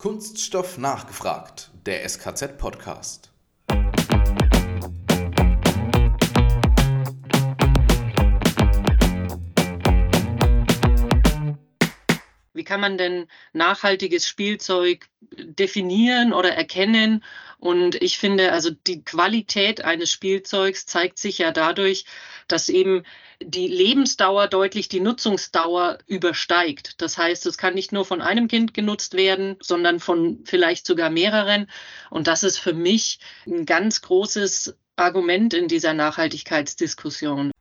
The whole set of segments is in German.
Kunststoff nachgefragt, der SKZ-Podcast. Wie kann man denn nachhaltiges Spielzeug definieren oder erkennen? Und ich finde, also die Qualität eines Spielzeugs zeigt sich ja dadurch, dass eben die Lebensdauer deutlich die Nutzungsdauer übersteigt. Das heißt, es kann nicht nur von einem Kind genutzt werden, sondern von vielleicht sogar mehreren. Und das ist für mich ein ganz großes Argument in dieser Nachhaltigkeitsdiskussion.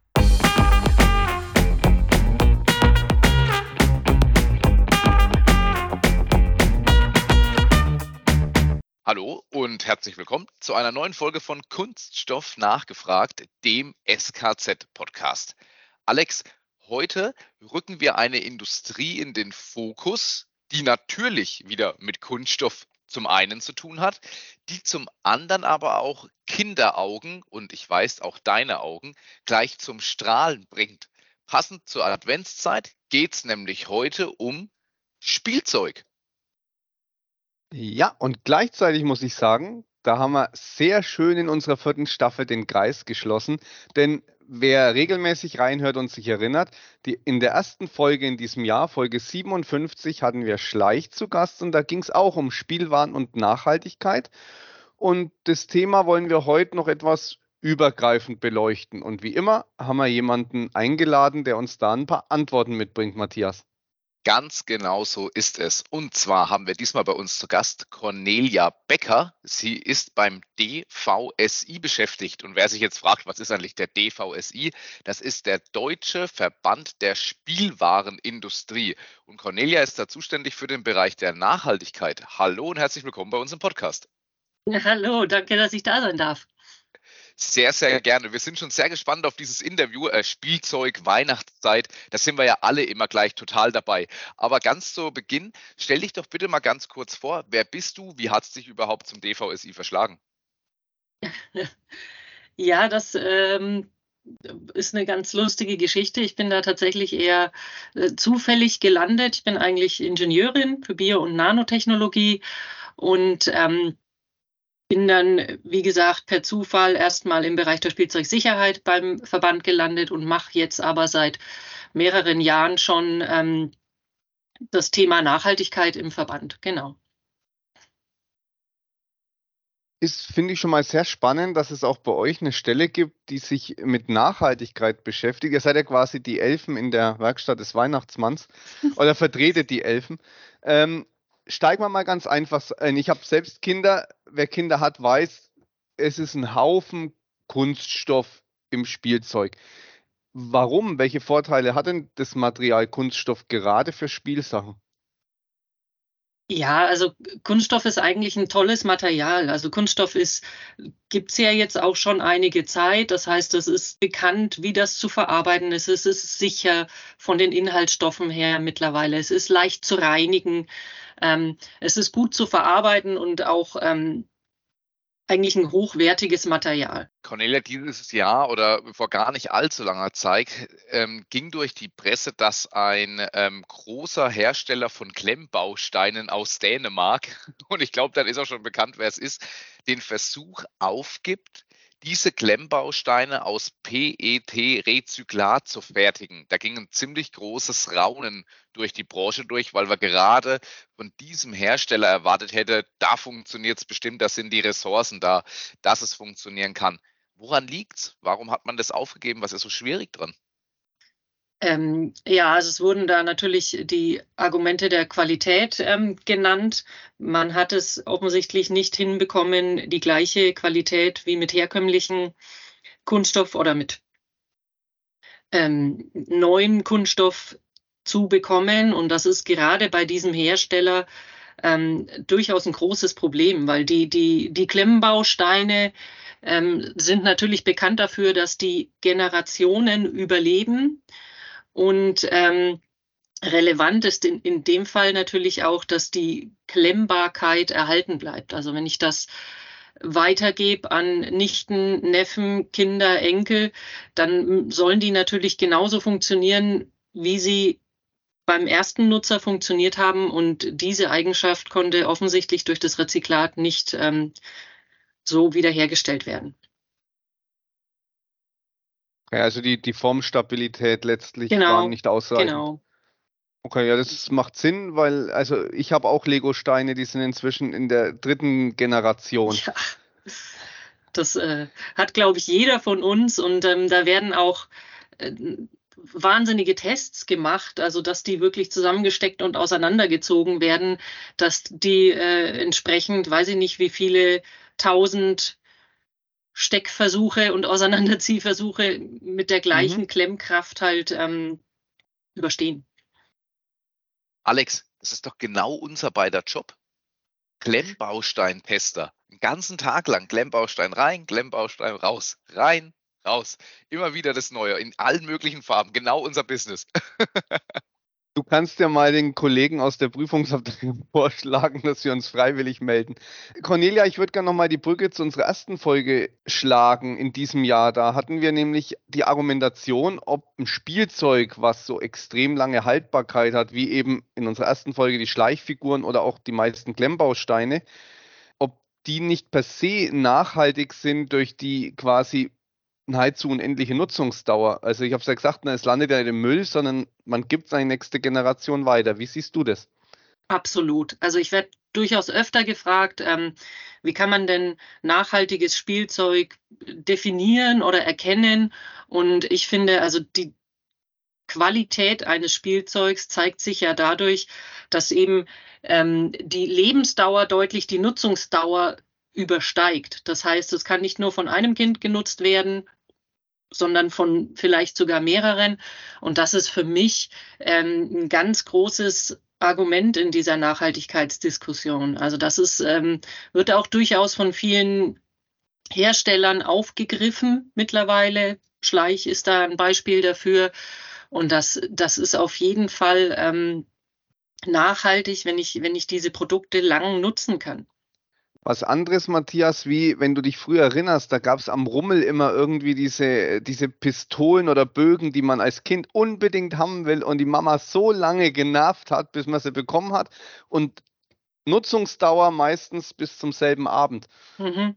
Hallo und herzlich willkommen zu einer neuen Folge von Kunststoff nachgefragt, dem SKZ-Podcast. Alex, heute rücken wir eine Industrie in den Fokus, die natürlich wieder mit Kunststoff zum einen zu tun hat, die zum anderen aber auch Kinderaugen und ich weiß auch deine Augen gleich zum Strahlen bringt. Passend zur Adventszeit geht es nämlich heute um Spielzeug. Ja, und gleichzeitig muss ich sagen, da haben wir sehr schön in unserer vierten Staffel den Kreis geschlossen, denn wer regelmäßig reinhört und sich erinnert, die, in der ersten Folge in diesem Jahr, Folge 57, hatten wir Schleich zu Gast und da ging es auch um Spielwaren und Nachhaltigkeit. Und das Thema wollen wir heute noch etwas übergreifend beleuchten. Und wie immer haben wir jemanden eingeladen, der uns da ein paar Antworten mitbringt, Matthias. Ganz genau so ist es. Und zwar haben wir diesmal bei uns zu Gast Cornelia Becker. Sie ist beim DVSI beschäftigt. Und wer sich jetzt fragt, was ist eigentlich der DVSI? Das ist der Deutsche Verband der Spielwarenindustrie. Und Cornelia ist da zuständig für den Bereich der Nachhaltigkeit. Hallo und herzlich willkommen bei uns im Podcast. Hallo, danke, dass ich da sein darf. Sehr, sehr gerne. Wir sind schon sehr gespannt auf dieses Interview. Äh, Spielzeug, Weihnachtszeit, da sind wir ja alle immer gleich total dabei. Aber ganz zu Beginn, stell dich doch bitte mal ganz kurz vor. Wer bist du? Wie hat es dich überhaupt zum DVSI verschlagen? Ja, das ähm, ist eine ganz lustige Geschichte. Ich bin da tatsächlich eher äh, zufällig gelandet. Ich bin eigentlich Ingenieurin für Bio- und Nanotechnologie und ähm, bin dann, wie gesagt, per Zufall erstmal im Bereich der Spielzeugsicherheit beim Verband gelandet und mache jetzt aber seit mehreren Jahren schon ähm, das Thema Nachhaltigkeit im Verband. Genau. Ist, finde ich schon mal sehr spannend, dass es auch bei euch eine Stelle gibt, die sich mit Nachhaltigkeit beschäftigt. Ihr seid ja quasi die Elfen in der Werkstatt des Weihnachtsmanns oder vertretet die Elfen. Ähm, steigen wir mal ganz einfach ein. Ich habe selbst Kinder. Wer Kinder hat, weiß, es ist ein Haufen Kunststoff im Spielzeug. Warum? Welche Vorteile hat denn das Material Kunststoff gerade für Spielsachen? Ja, also Kunststoff ist eigentlich ein tolles Material. Also Kunststoff ist, gibt es ja jetzt auch schon einige Zeit. Das heißt, es ist bekannt, wie das zu verarbeiten ist. Es ist sicher von den Inhaltsstoffen her mittlerweile. Es ist leicht zu reinigen. Ähm, es ist gut zu verarbeiten und auch ähm, eigentlich ein hochwertiges Material. Cornelia, dieses Jahr oder vor gar nicht allzu langer Zeit ähm, ging durch die Presse, dass ein ähm, großer Hersteller von Klemmbausteinen aus Dänemark, und ich glaube, dann ist auch schon bekannt, wer es ist, den Versuch aufgibt, diese Klemmbausteine aus PET-Rezyklat zu fertigen. Da ging ein ziemlich großes Raunen durch die Branche durch, weil wir gerade von diesem Hersteller erwartet hätte, da funktioniert es bestimmt, da sind die Ressourcen da, dass es funktionieren kann. Woran liegt es? Warum hat man das aufgegeben? Was ist so schwierig dran? Ähm, ja, also es wurden da natürlich die Argumente der Qualität ähm, genannt. Man hat es offensichtlich nicht hinbekommen, die gleiche Qualität wie mit herkömmlichen Kunststoff oder mit ähm, neuem Kunststoff zu bekommen. Und das ist gerade bei diesem Hersteller ähm, durchaus ein großes Problem, weil die, die, die Klemmbausteine ähm, sind natürlich bekannt dafür, dass die Generationen überleben und ähm, relevant ist in, in dem Fall natürlich auch, dass die Klemmbarkeit erhalten bleibt. Also wenn ich das weitergebe an Nichten, Neffen, Kinder, Enkel, dann sollen die natürlich genauso funktionieren, wie sie beim ersten Nutzer funktioniert haben und diese Eigenschaft konnte offensichtlich durch das Rezyklat nicht ähm, so wiederhergestellt werden. Ja, also die, die Formstabilität letztlich Genau, war nicht ausreichend. Genau. Okay, ja, das macht Sinn, weil also ich habe auch Lego-Steine, die sind inzwischen in der dritten Generation. Ja, das äh, hat, glaube ich, jeder von uns und ähm, da werden auch äh, wahnsinnige Tests gemacht, also dass die wirklich zusammengesteckt und auseinandergezogen werden, dass die äh, entsprechend, weiß ich nicht, wie viele tausend Steckversuche und Auseinanderziehversuche mit der gleichen Mhm. Klemmkraft halt ähm, überstehen. Alex, das ist doch genau unser beider Job. Klemmbausteinpester. Den ganzen Tag lang Klemmbaustein rein, Klemmbaustein raus, rein, raus. Immer wieder das Neue in allen möglichen Farben. Genau unser Business. Du kannst ja mal den Kollegen aus der Prüfungsabteilung vorschlagen, dass wir uns freiwillig melden. Cornelia, ich würde gerne nochmal die Brücke zu unserer ersten Folge schlagen in diesem Jahr. Da hatten wir nämlich die Argumentation, ob ein Spielzeug, was so extrem lange Haltbarkeit hat, wie eben in unserer ersten Folge die Schleichfiguren oder auch die meisten Klemmbausteine, ob die nicht per se nachhaltig sind durch die quasi nahezu unendliche Nutzungsdauer. Also ich habe es ja gesagt, es landet ja nicht im Müll, sondern man gibt es an nächste Generation weiter. Wie siehst du das? Absolut. Also ich werde durchaus öfter gefragt, ähm, wie kann man denn nachhaltiges Spielzeug definieren oder erkennen? Und ich finde, also die Qualität eines Spielzeugs zeigt sich ja dadurch, dass eben ähm, die Lebensdauer deutlich die Nutzungsdauer übersteigt. Das heißt, es kann nicht nur von einem Kind genutzt werden, sondern von vielleicht sogar mehreren. Und das ist für mich ähm, ein ganz großes Argument in dieser Nachhaltigkeitsdiskussion. Also das ist, ähm, wird auch durchaus von vielen Herstellern aufgegriffen mittlerweile. Schleich ist da ein Beispiel dafür. Und das, das ist auf jeden Fall ähm, nachhaltig, wenn ich, wenn ich diese Produkte lang nutzen kann. Was anderes, Matthias, wie wenn du dich früher erinnerst, da gab es am Rummel immer irgendwie diese, diese Pistolen oder Bögen, die man als Kind unbedingt haben will und die Mama so lange genervt hat, bis man sie bekommen hat und Nutzungsdauer meistens bis zum selben Abend. Mhm.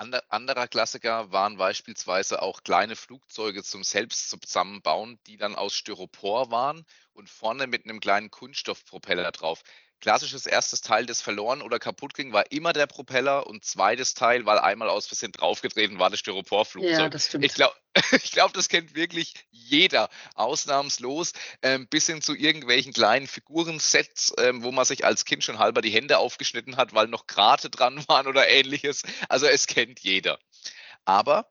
Ander, anderer Klassiker waren beispielsweise auch kleine Flugzeuge zum selbst zusammenbauen, die dann aus Styropor waren und vorne mit einem kleinen Kunststoffpropeller drauf. Klassisches erstes Teil, das verloren oder kaputt ging, war immer der Propeller und zweites Teil, weil einmal aus Versehen draufgetreten war, das Styroporflugzeug. Ja, das stimmt. Ich glaube, ich glaub, das kennt wirklich jeder, ausnahmslos, ähm, bis hin zu irgendwelchen kleinen Figurensets, ähm, wo man sich als Kind schon halber die Hände aufgeschnitten hat, weil noch Grate dran waren oder ähnliches. Also es kennt jeder. Aber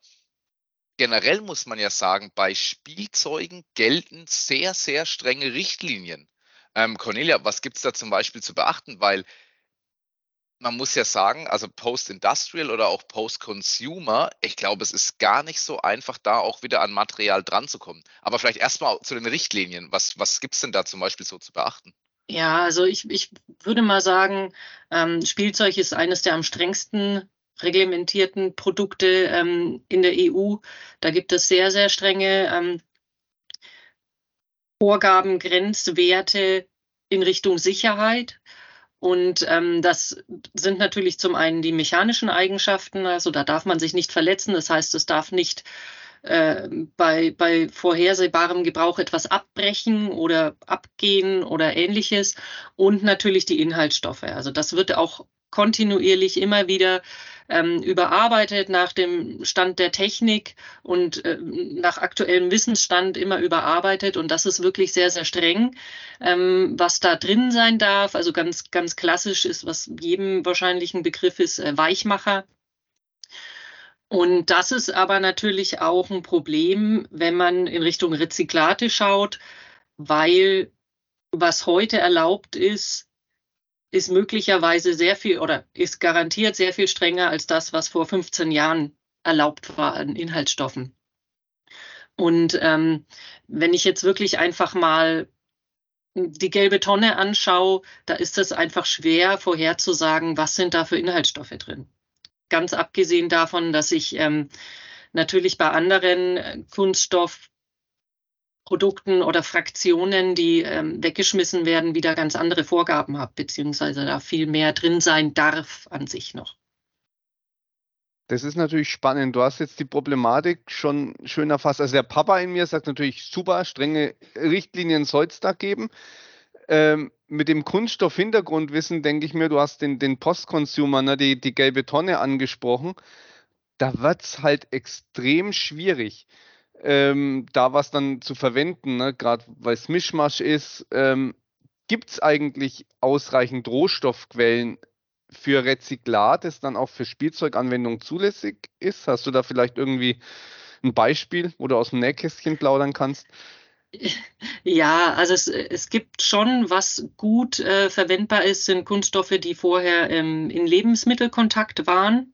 generell muss man ja sagen, bei Spielzeugen gelten sehr, sehr strenge Richtlinien. Ähm, Cornelia, was gibt es da zum Beispiel zu beachten? Weil man muss ja sagen, also Post-Industrial oder auch Post-Consumer, ich glaube, es ist gar nicht so einfach, da auch wieder an Material dran zu kommen. Aber vielleicht erstmal zu den Richtlinien. Was, was gibt es denn da zum Beispiel so zu beachten? Ja, also ich, ich würde mal sagen, ähm, Spielzeug ist eines der am strengsten reglementierten Produkte ähm, in der EU. Da gibt es sehr, sehr strenge ähm, Vorgaben, Grenzwerte in Richtung Sicherheit. Und ähm, das sind natürlich zum einen die mechanischen Eigenschaften, also da darf man sich nicht verletzen, das heißt, es darf nicht äh, bei, bei vorhersehbarem Gebrauch etwas abbrechen oder abgehen oder ähnliches. Und natürlich die Inhaltsstoffe. Also das wird auch kontinuierlich immer wieder ähm, überarbeitet nach dem Stand der Technik und äh, nach aktuellem Wissensstand immer überarbeitet. Und das ist wirklich sehr, sehr streng, ähm, was da drin sein darf. Also ganz, ganz klassisch ist, was jedem wahrscheinlich ein Begriff ist, äh, Weichmacher. Und das ist aber natürlich auch ein Problem, wenn man in Richtung Rezyklate schaut, weil was heute erlaubt ist, ist möglicherweise sehr viel oder ist garantiert sehr viel strenger als das, was vor 15 Jahren erlaubt war an Inhaltsstoffen. Und ähm, wenn ich jetzt wirklich einfach mal die gelbe Tonne anschaue, da ist es einfach schwer vorherzusagen, was sind da für Inhaltsstoffe drin. Ganz abgesehen davon, dass ich ähm, natürlich bei anderen Kunststoff Produkten oder Fraktionen, die ähm, weggeschmissen werden, wieder ganz andere Vorgaben habe, beziehungsweise da viel mehr drin sein darf an sich noch. Das ist natürlich spannend. Du hast jetzt die Problematik schon schön erfasst. Also der Papa in mir sagt natürlich, super, strenge Richtlinien soll es da geben. Ähm, mit dem Kunststoff-Hintergrundwissen denke ich mir, du hast den, den Post-Consumer, ne, die, die gelbe Tonne angesprochen. Da wird es halt extrem schwierig, ähm, da was dann zu verwenden, ne? gerade weil es Mischmasch ist. Ähm, Gibt es eigentlich ausreichend Rohstoffquellen für Rezyklat, das dann auch für Spielzeuganwendungen zulässig ist? Hast du da vielleicht irgendwie ein Beispiel, wo du aus dem Nähkästchen plaudern kannst? Ja, also es, es gibt schon, was gut äh, verwendbar ist, sind Kunststoffe, die vorher ähm, in Lebensmittelkontakt waren,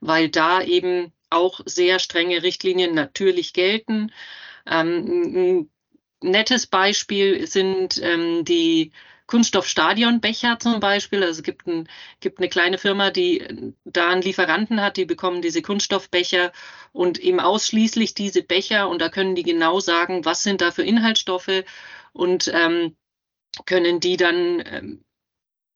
weil da eben auch sehr strenge Richtlinien natürlich gelten. Ähm, ein nettes Beispiel sind ähm, die Kunststoffstadionbecher zum Beispiel. Also es gibt, ein, gibt eine kleine Firma, die da einen Lieferanten hat, die bekommen diese Kunststoffbecher und eben ausschließlich diese Becher und da können die genau sagen, was sind da für Inhaltsstoffe und ähm, können die dann ähm,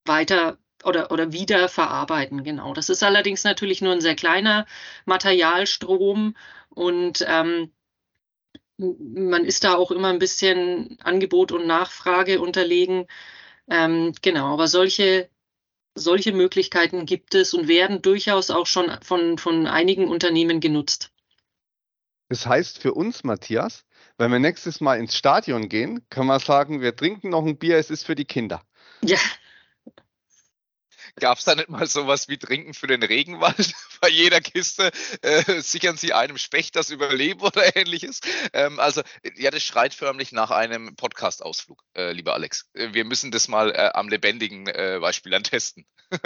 weiter oder, oder wieder verarbeiten. Genau. Das ist allerdings natürlich nur ein sehr kleiner Materialstrom und ähm, man ist da auch immer ein bisschen Angebot und Nachfrage unterlegen. Ähm, genau, aber solche, solche Möglichkeiten gibt es und werden durchaus auch schon von, von einigen Unternehmen genutzt. Das heißt für uns, Matthias, wenn wir nächstes Mal ins Stadion gehen, können wir sagen, wir trinken noch ein Bier, es ist für die Kinder. Ja, Gab es da nicht mal sowas wie Trinken für den Regenwald? Bei jeder Kiste äh, sichern Sie einem Specht das Überleben oder ähnliches. Ähm, also, ja, das schreit förmlich nach einem Podcast-Ausflug, äh, lieber Alex. Äh, wir müssen das mal äh, am lebendigen äh, Beispiel dann testen.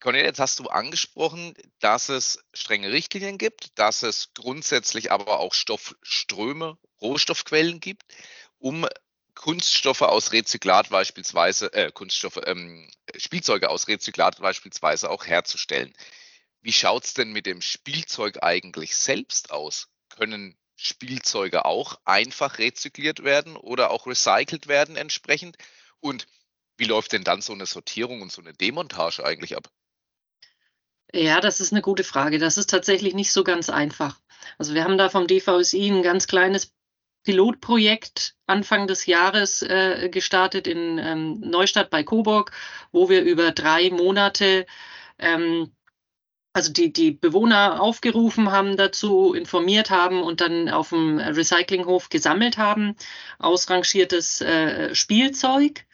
Cornelia, jetzt hast du angesprochen, dass es strenge Richtlinien gibt, dass es grundsätzlich aber auch Stoffströme, Rohstoffquellen gibt, um Kunststoffe aus Rezyklat beispielsweise, äh, Kunststoffe, ähm, Spielzeuge aus Rezyklat beispielsweise auch herzustellen. Wie schaut es denn mit dem Spielzeug eigentlich selbst aus? Können Spielzeuge auch einfach rezykliert werden oder auch recycelt werden entsprechend? Und wie läuft denn dann so eine Sortierung und so eine Demontage eigentlich ab? Ja, das ist eine gute Frage. Das ist tatsächlich nicht so ganz einfach. Also wir haben da vom DVSI ein ganz kleines Pilotprojekt Anfang des Jahres äh, gestartet in ähm, Neustadt bei Coburg, wo wir über drei Monate ähm, also die, die Bewohner aufgerufen haben dazu, informiert haben und dann auf dem Recyclinghof gesammelt haben, ausrangiertes äh, Spielzeug,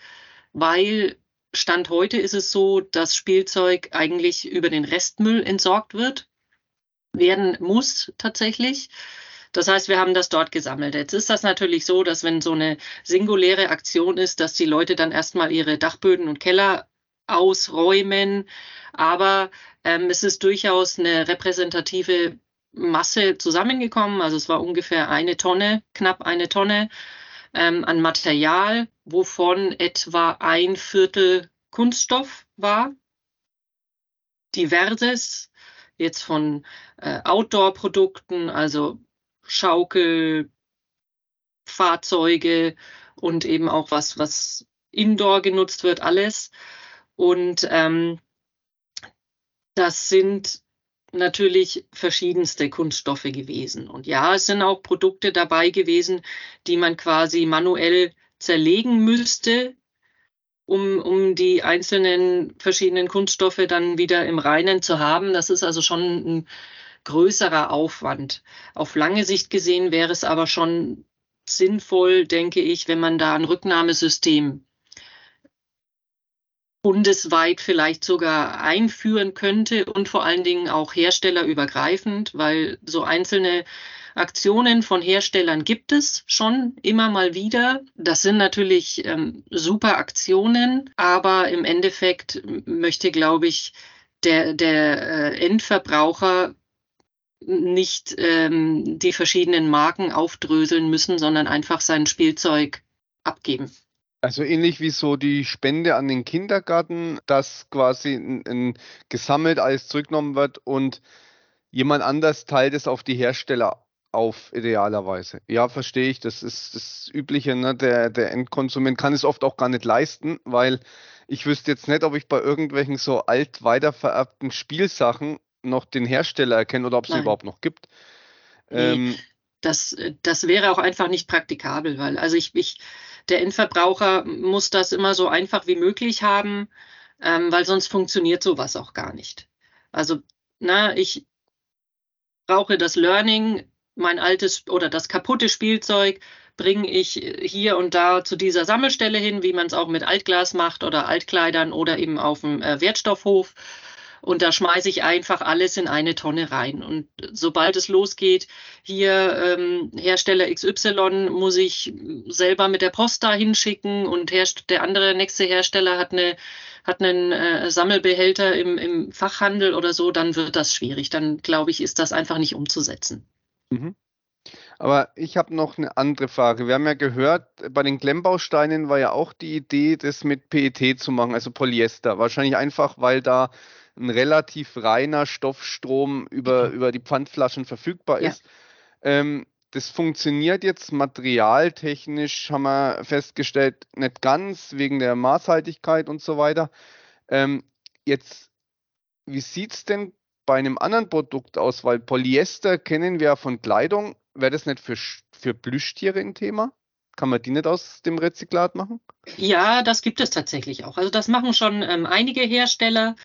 weil Stand heute ist es so, dass Spielzeug eigentlich über den Restmüll entsorgt wird, werden muss tatsächlich. Das heißt, wir haben das dort gesammelt. Jetzt ist das natürlich so, dass wenn so eine singuläre Aktion ist, dass die Leute dann erstmal ihre Dachböden und Keller ausräumen. Aber ähm, es ist durchaus eine repräsentative Masse zusammengekommen. Also es war ungefähr eine Tonne, knapp eine Tonne ähm, an Material, wovon etwa ein Viertel Kunststoff war. Diverses, jetzt von äh, Outdoor-Produkten, also Schaukel, Fahrzeuge und eben auch was, was indoor genutzt wird, alles. Und ähm, das sind natürlich verschiedenste Kunststoffe gewesen. Und ja, es sind auch Produkte dabei gewesen, die man quasi manuell zerlegen müsste, um, um die einzelnen verschiedenen Kunststoffe dann wieder im Reinen zu haben. Das ist also schon ein größerer Aufwand. Auf lange Sicht gesehen wäre es aber schon sinnvoll, denke ich, wenn man da ein Rücknahmesystem bundesweit vielleicht sogar einführen könnte und vor allen Dingen auch herstellerübergreifend, weil so einzelne Aktionen von Herstellern gibt es schon immer mal wieder. Das sind natürlich ähm, super Aktionen, aber im Endeffekt möchte, glaube ich, der, der äh, Endverbraucher nicht ähm, die verschiedenen Marken aufdröseln müssen, sondern einfach sein Spielzeug abgeben. Also ähnlich wie so die Spende an den Kindergarten, dass quasi ein, ein gesammelt alles zurückgenommen wird und jemand anders teilt es auf die Hersteller auf, idealerweise. Ja, verstehe ich. Das ist das Übliche. Ne? Der, der Endkonsument kann es oft auch gar nicht leisten, weil ich wüsste jetzt nicht, ob ich bei irgendwelchen so alt weitervererbten Spielsachen noch den Hersteller erkenne oder ob es überhaupt noch gibt. Nee, ähm, das, das wäre auch einfach nicht praktikabel, weil also ich, ich, der Endverbraucher muss das immer so einfach wie möglich haben, ähm, weil sonst funktioniert sowas auch gar nicht. Also, na, ich brauche das Learning, mein altes oder das kaputte Spielzeug bringe ich hier und da zu dieser Sammelstelle hin, wie man es auch mit Altglas macht oder Altkleidern oder eben auf dem äh, Wertstoffhof. Und da schmeiße ich einfach alles in eine Tonne rein. Und sobald es losgeht, hier ähm, Hersteller XY muss ich selber mit der Post da hinschicken und der andere nächste Hersteller hat eine hat einen äh, Sammelbehälter im, im Fachhandel oder so, dann wird das schwierig. Dann glaube ich, ist das einfach nicht umzusetzen. Mhm. Aber ich habe noch eine andere Frage. Wir haben ja gehört, bei den Klemmbausteinen war ja auch die Idee, das mit PET zu machen, also Polyester. Wahrscheinlich einfach, weil da ein relativ reiner Stoffstrom über, über die Pfandflaschen verfügbar ist. Ja. Ähm, das funktioniert jetzt materialtechnisch, haben wir festgestellt, nicht ganz wegen der Maßhaltigkeit und so weiter. Ähm, jetzt, wie sieht es denn bei einem anderen Produkt aus? Weil Polyester kennen wir ja von Kleidung, wäre das nicht für, für Plüschtiere ein Thema? Kann man die nicht aus dem Rezyklat machen? Ja, das gibt es tatsächlich auch. Also das machen schon ähm, einige Hersteller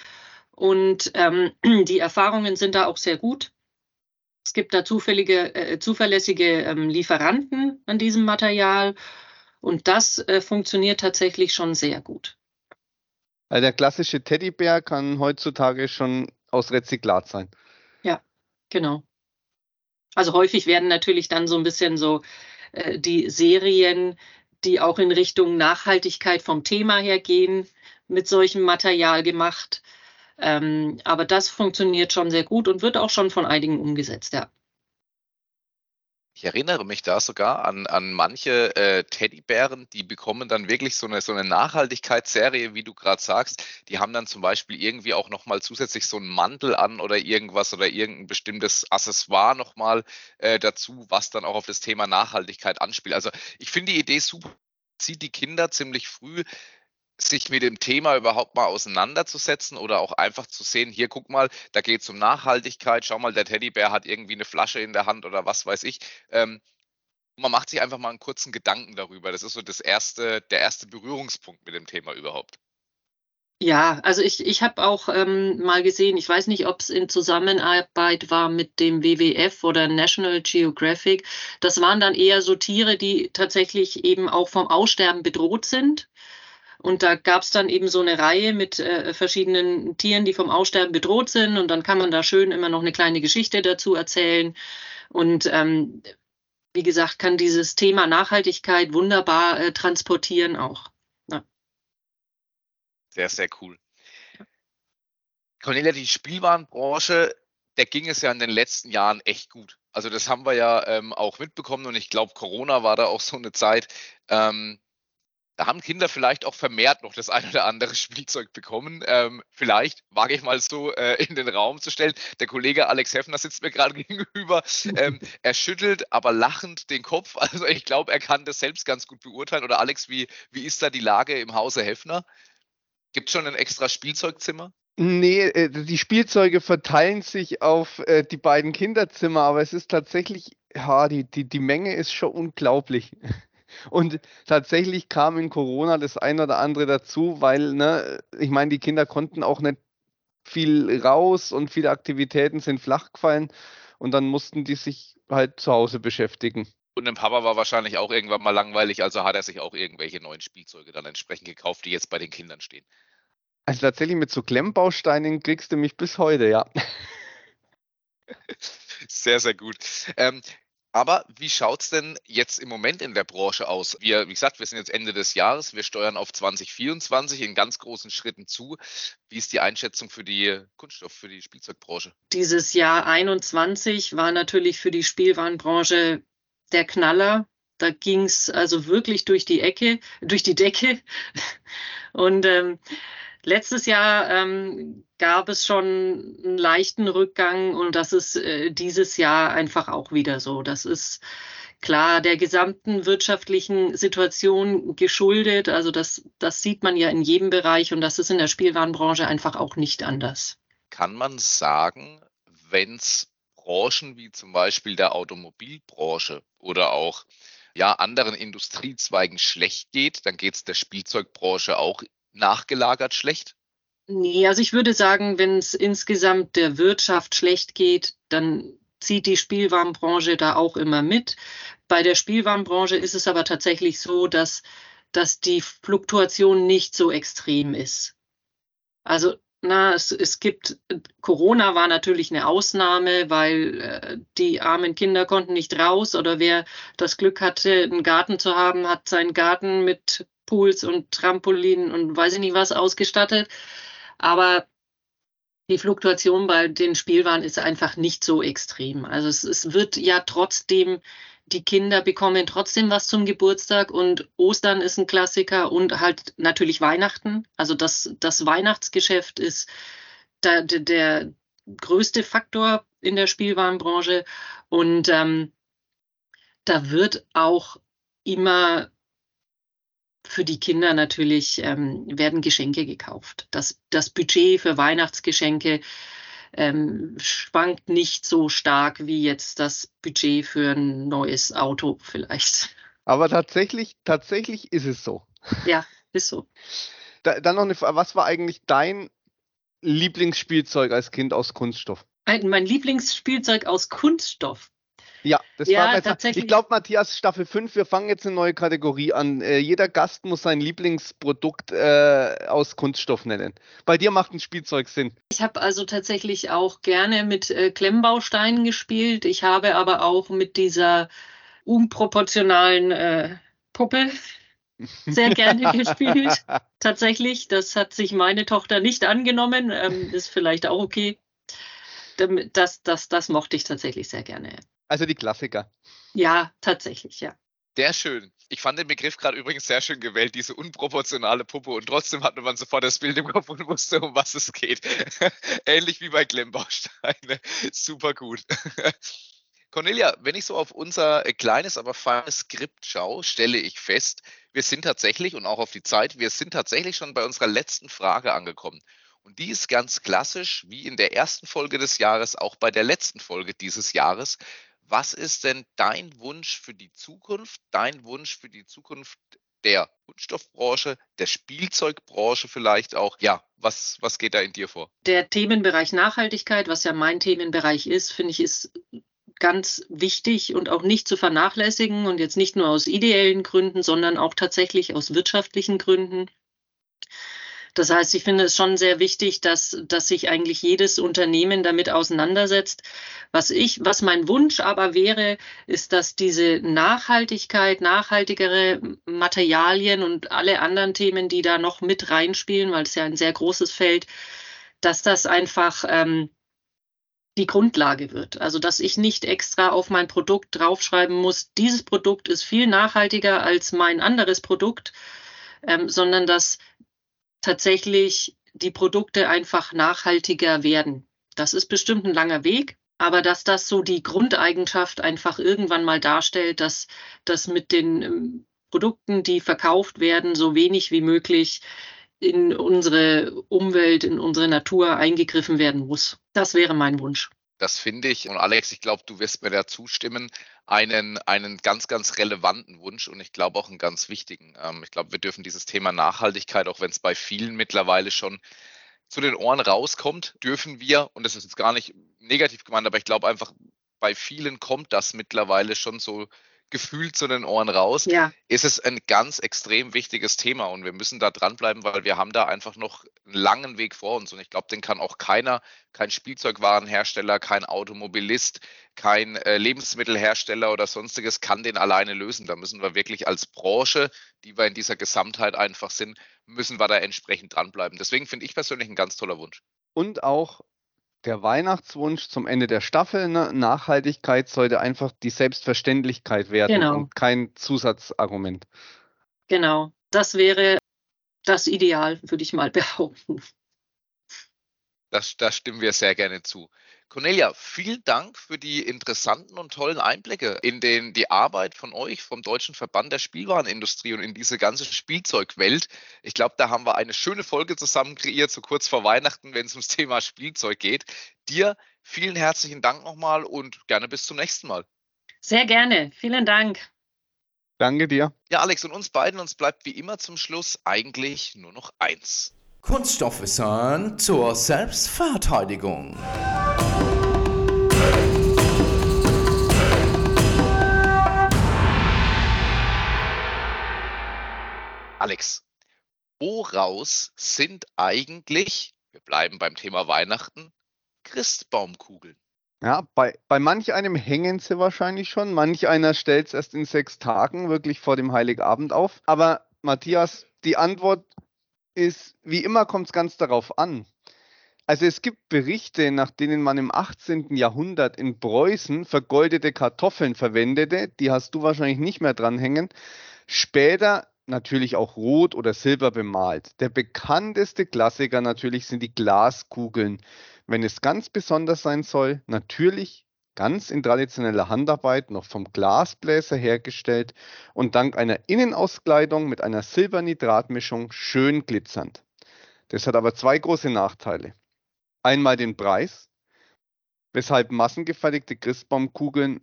und ähm, die Erfahrungen sind da auch sehr gut. Es gibt da zufällige, äh, zuverlässige ähm, Lieferanten an diesem Material und das äh, funktioniert tatsächlich schon sehr gut. Also der klassische Teddybär kann heutzutage schon aus Rezyklat sein. Ja, genau. Also häufig werden natürlich dann so ein bisschen so äh, die Serien, die auch in Richtung Nachhaltigkeit vom Thema her gehen, mit solchem Material gemacht. Ähm, aber das funktioniert schon sehr gut und wird auch schon von einigen umgesetzt, ja. Ich erinnere mich da sogar an, an manche äh, Teddybären, die bekommen dann wirklich so eine, so eine Nachhaltigkeitsserie, wie du gerade sagst. Die haben dann zum Beispiel irgendwie auch nochmal zusätzlich so einen Mantel an oder irgendwas oder irgendein bestimmtes Accessoire nochmal äh, dazu, was dann auch auf das Thema Nachhaltigkeit anspielt. Also ich finde die Idee super, zieht die Kinder ziemlich früh sich mit dem Thema überhaupt mal auseinanderzusetzen oder auch einfach zu sehen, hier guck mal, da geht es um Nachhaltigkeit, schau mal, der Teddybär hat irgendwie eine Flasche in der Hand oder was weiß ich. Ähm, man macht sich einfach mal einen kurzen Gedanken darüber. Das ist so das erste, der erste Berührungspunkt mit dem Thema überhaupt. Ja, also ich, ich habe auch ähm, mal gesehen, ich weiß nicht, ob es in Zusammenarbeit war mit dem WWF oder National Geographic. Das waren dann eher so Tiere, die tatsächlich eben auch vom Aussterben bedroht sind. Und da gab es dann eben so eine Reihe mit äh, verschiedenen Tieren, die vom Aussterben bedroht sind. Und dann kann man da schön immer noch eine kleine Geschichte dazu erzählen. Und ähm, wie gesagt, kann dieses Thema Nachhaltigkeit wunderbar äh, transportieren auch. Ja. Sehr, sehr cool. Cornelia, die Spielwarenbranche, der ging es ja in den letzten Jahren echt gut. Also das haben wir ja ähm, auch mitbekommen und ich glaube, Corona war da auch so eine Zeit. Ähm, da haben Kinder vielleicht auch vermehrt noch das ein oder andere Spielzeug bekommen. Ähm, vielleicht wage ich mal so äh, in den Raum zu stellen. Der Kollege Alex Heffner sitzt mir gerade gegenüber. Ähm, er schüttelt aber lachend den Kopf. Also ich glaube, er kann das selbst ganz gut beurteilen. Oder Alex, wie, wie ist da die Lage im Hause Heffner? Gibt es schon ein extra Spielzeugzimmer? Nee, äh, die Spielzeuge verteilen sich auf äh, die beiden Kinderzimmer, aber es ist tatsächlich, ja, die, die, die Menge ist schon unglaublich. Und tatsächlich kam in Corona das ein oder andere dazu, weil, ne, ich meine, die Kinder konnten auch nicht viel raus und viele Aktivitäten sind flach gefallen und dann mussten die sich halt zu Hause beschäftigen. Und dem Papa war wahrscheinlich auch irgendwann mal langweilig, also hat er sich auch irgendwelche neuen Spielzeuge dann entsprechend gekauft, die jetzt bei den Kindern stehen. Also tatsächlich mit so Klemmbausteinen kriegst du mich bis heute, ja. Sehr, sehr gut. Ähm, aber wie schaut es denn jetzt im Moment in der Branche aus? Wir, wie gesagt, wir sind jetzt Ende des Jahres, wir steuern auf 2024 in ganz großen Schritten zu. Wie ist die Einschätzung für die Kunststoff, für die Spielzeugbranche? Dieses Jahr 21 war natürlich für die Spielwarenbranche der Knaller. Da ging es also wirklich durch die Ecke, durch die Decke. Und ähm, Letztes Jahr ähm, gab es schon einen leichten Rückgang und das ist äh, dieses Jahr einfach auch wieder so. Das ist klar der gesamten wirtschaftlichen Situation geschuldet. Also das, das sieht man ja in jedem Bereich und das ist in der Spielwarenbranche einfach auch nicht anders. Kann man sagen, wenn es Branchen wie zum Beispiel der Automobilbranche oder auch ja, anderen Industriezweigen schlecht geht, dann geht es der Spielzeugbranche auch nachgelagert schlecht? Nee, also ich würde sagen, wenn es insgesamt der Wirtschaft schlecht geht, dann zieht die Spielwarenbranche da auch immer mit. Bei der Spielwarenbranche ist es aber tatsächlich so, dass, dass die Fluktuation nicht so extrem ist. Also na, es, es gibt, Corona war natürlich eine Ausnahme, weil äh, die armen Kinder konnten nicht raus oder wer das Glück hatte, einen Garten zu haben, hat seinen Garten mit Pools und Trampolinen und weiß ich nicht was ausgestattet. Aber die Fluktuation bei den Spielwaren ist einfach nicht so extrem. Also es, es wird ja trotzdem die Kinder bekommen trotzdem was zum Geburtstag und Ostern ist ein Klassiker und halt natürlich Weihnachten. Also das, das Weihnachtsgeschäft ist der, der, größte Faktor in der Spielwarenbranche und ähm, da wird auch immer für die Kinder natürlich ähm, werden Geschenke gekauft. Das, das Budget für Weihnachtsgeschenke ähm, schwankt nicht so stark wie jetzt das Budget für ein neues Auto vielleicht. Aber tatsächlich, tatsächlich ist es so. Ja, ist so. Da, dann noch eine Frage, was war eigentlich dein Lieblingsspielzeug als Kind aus Kunststoff? Ein, mein Lieblingsspielzeug aus Kunststoff. Ja, das ja, war jetzt, tatsächlich. Ich glaube, Matthias, Staffel 5, wir fangen jetzt eine neue Kategorie an. Äh, jeder Gast muss sein Lieblingsprodukt äh, aus Kunststoff nennen. Bei dir macht ein Spielzeug Sinn. Ich habe also tatsächlich auch gerne mit äh, Klemmbausteinen gespielt. Ich habe aber auch mit dieser unproportionalen äh, Puppe sehr gerne gespielt. Tatsächlich, das hat sich meine Tochter nicht angenommen. Ähm, ist vielleicht auch okay. Das, das, das mochte ich tatsächlich sehr gerne. Also die Klassiker. Ja, tatsächlich, ja. Sehr schön. Ich fand den Begriff gerade übrigens sehr schön gewählt, diese unproportionale Puppe. Und trotzdem hatte man sofort das Bild im Kopf und wusste, um was es geht. Ähnlich wie bei Klemmbausteine. Super gut. Cornelia, wenn ich so auf unser kleines, aber feines Skript schaue, stelle ich fest, wir sind tatsächlich, und auch auf die Zeit, wir sind tatsächlich schon bei unserer letzten Frage angekommen. Und die ist ganz klassisch, wie in der ersten Folge des Jahres, auch bei der letzten Folge dieses Jahres. Was ist denn dein Wunsch für die Zukunft, dein Wunsch für die Zukunft der Kunststoffbranche, der Spielzeugbranche vielleicht auch? Ja, was, was geht da in dir vor? Der Themenbereich Nachhaltigkeit, was ja mein Themenbereich ist, finde ich, ist ganz wichtig und auch nicht zu vernachlässigen und jetzt nicht nur aus ideellen Gründen, sondern auch tatsächlich aus wirtschaftlichen Gründen. Das heißt, ich finde es schon sehr wichtig, dass, dass sich eigentlich jedes Unternehmen damit auseinandersetzt. Was ich, was mein Wunsch aber wäre, ist, dass diese Nachhaltigkeit, nachhaltigere Materialien und alle anderen Themen, die da noch mit reinspielen, weil es ja ein sehr großes Feld, dass das einfach ähm, die Grundlage wird. Also dass ich nicht extra auf mein Produkt draufschreiben muss, dieses Produkt ist viel nachhaltiger als mein anderes Produkt, ähm, sondern dass tatsächlich die Produkte einfach nachhaltiger werden. Das ist bestimmt ein langer Weg, aber dass das so die Grundeigenschaft einfach irgendwann mal darstellt, dass das mit den ähm, Produkten, die verkauft werden, so wenig wie möglich in unsere Umwelt, in unsere Natur eingegriffen werden muss. Das wäre mein Wunsch. Das finde ich, und Alex, ich glaube, du wirst mir da zustimmen, einen, einen ganz, ganz relevanten Wunsch und ich glaube auch einen ganz wichtigen. Ähm, ich glaube, wir dürfen dieses Thema Nachhaltigkeit, auch wenn es bei vielen mittlerweile schon zu den Ohren rauskommt, dürfen wir, und das ist jetzt gar nicht negativ gemeint, aber ich glaube einfach, bei vielen kommt das mittlerweile schon so gefühlt zu den Ohren raus, ja. ist es ein ganz extrem wichtiges Thema und wir müssen da dranbleiben, weil wir haben da einfach noch einen langen Weg vor uns und ich glaube, den kann auch keiner, kein Spielzeugwarenhersteller, kein Automobilist, kein äh, Lebensmittelhersteller oder sonstiges kann den alleine lösen. Da müssen wir wirklich als Branche, die wir in dieser Gesamtheit einfach sind, müssen wir da entsprechend dranbleiben. Deswegen finde ich persönlich ein ganz toller Wunsch. Und auch der Weihnachtswunsch zum Ende der Staffel, ne? Nachhaltigkeit sollte einfach die Selbstverständlichkeit werden genau. und kein Zusatzargument. Genau, das wäre das Ideal, würde ich mal behaupten. Das, da stimmen wir sehr gerne zu. Cornelia, vielen Dank für die interessanten und tollen Einblicke in den, die Arbeit von euch, vom Deutschen Verband der Spielwarenindustrie und in diese ganze Spielzeugwelt. Ich glaube, da haben wir eine schöne Folge zusammen kreiert, so kurz vor Weihnachten, wenn es ums Thema Spielzeug geht. Dir vielen herzlichen Dank nochmal und gerne bis zum nächsten Mal. Sehr gerne. Vielen Dank. Danke dir. Ja, Alex, und uns beiden, uns bleibt wie immer zum Schluss eigentlich nur noch eins. Kunststoffwissen zur Selbstverteidigung. Alex, woraus sind eigentlich, wir bleiben beim Thema Weihnachten, Christbaumkugeln? Ja, bei, bei manch einem hängen sie wahrscheinlich schon, manch einer stellt es erst in sechs Tagen wirklich vor dem Heiligabend auf. Aber Matthias, die Antwort ist, wie immer kommt es ganz darauf an. Also es gibt Berichte, nach denen man im 18. Jahrhundert in Preußen vergoldete Kartoffeln verwendete. Die hast du wahrscheinlich nicht mehr dranhängen. Später natürlich auch rot oder silber bemalt. Der bekannteste Klassiker natürlich sind die Glaskugeln. Wenn es ganz besonders sein soll, natürlich ganz in traditioneller Handarbeit noch vom Glasbläser hergestellt und dank einer Innenauskleidung mit einer Silbernitratmischung schön glitzernd. Das hat aber zwei große Nachteile. Einmal den Preis, weshalb massengefertigte Christbaumkugeln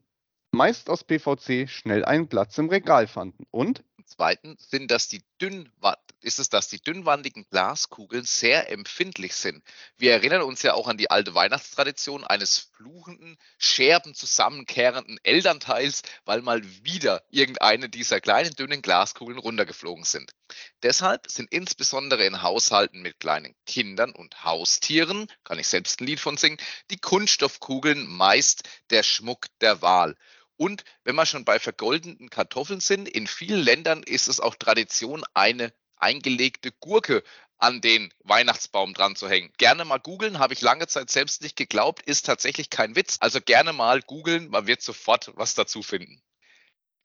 meist aus PVC schnell einen Platz im Regal fanden. Und Zweitens sind das die dünn, ist es, dass die dünnwandigen Glaskugeln sehr empfindlich sind. Wir erinnern uns ja auch an die alte Weihnachtstradition eines fluchenden, Scherben zusammenkehrenden Elternteils, weil mal wieder irgendeine dieser kleinen, dünnen Glaskugeln runtergeflogen sind. Deshalb sind insbesondere in Haushalten mit kleinen Kindern und Haustieren, kann ich selbst ein Lied von singen, die Kunststoffkugeln meist der Schmuck der Wahl. Und wenn wir schon bei vergoldeten Kartoffeln sind, in vielen Ländern ist es auch Tradition, eine eingelegte Gurke an den Weihnachtsbaum dran zu hängen. Gerne mal googeln, habe ich lange Zeit selbst nicht geglaubt, ist tatsächlich kein Witz. Also gerne mal googeln, man wird sofort was dazu finden.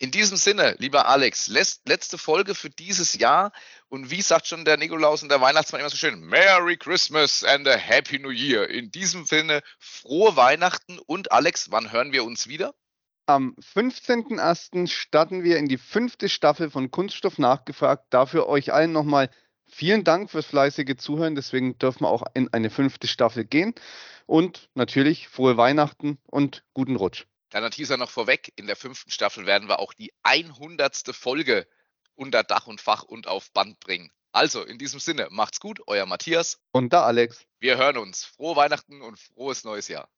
In diesem Sinne, lieber Alex, letzte Folge für dieses Jahr. Und wie sagt schon der Nikolaus und der Weihnachtsmann immer so schön, Merry Christmas and a Happy New Year. In diesem Sinne, frohe Weihnachten und Alex, wann hören wir uns wieder? Am 15.01. starten wir in die fünfte Staffel von Kunststoff nachgefragt. Dafür euch allen nochmal vielen Dank fürs fleißige Zuhören. Deswegen dürfen wir auch in eine fünfte Staffel gehen. Und natürlich frohe Weihnachten und guten Rutsch. Kleiner Teaser noch vorweg. In der fünften Staffel werden wir auch die 100. Folge unter Dach und Fach und auf Band bringen. Also in diesem Sinne, macht's gut, euer Matthias und der Alex. Wir hören uns. Frohe Weihnachten und frohes neues Jahr.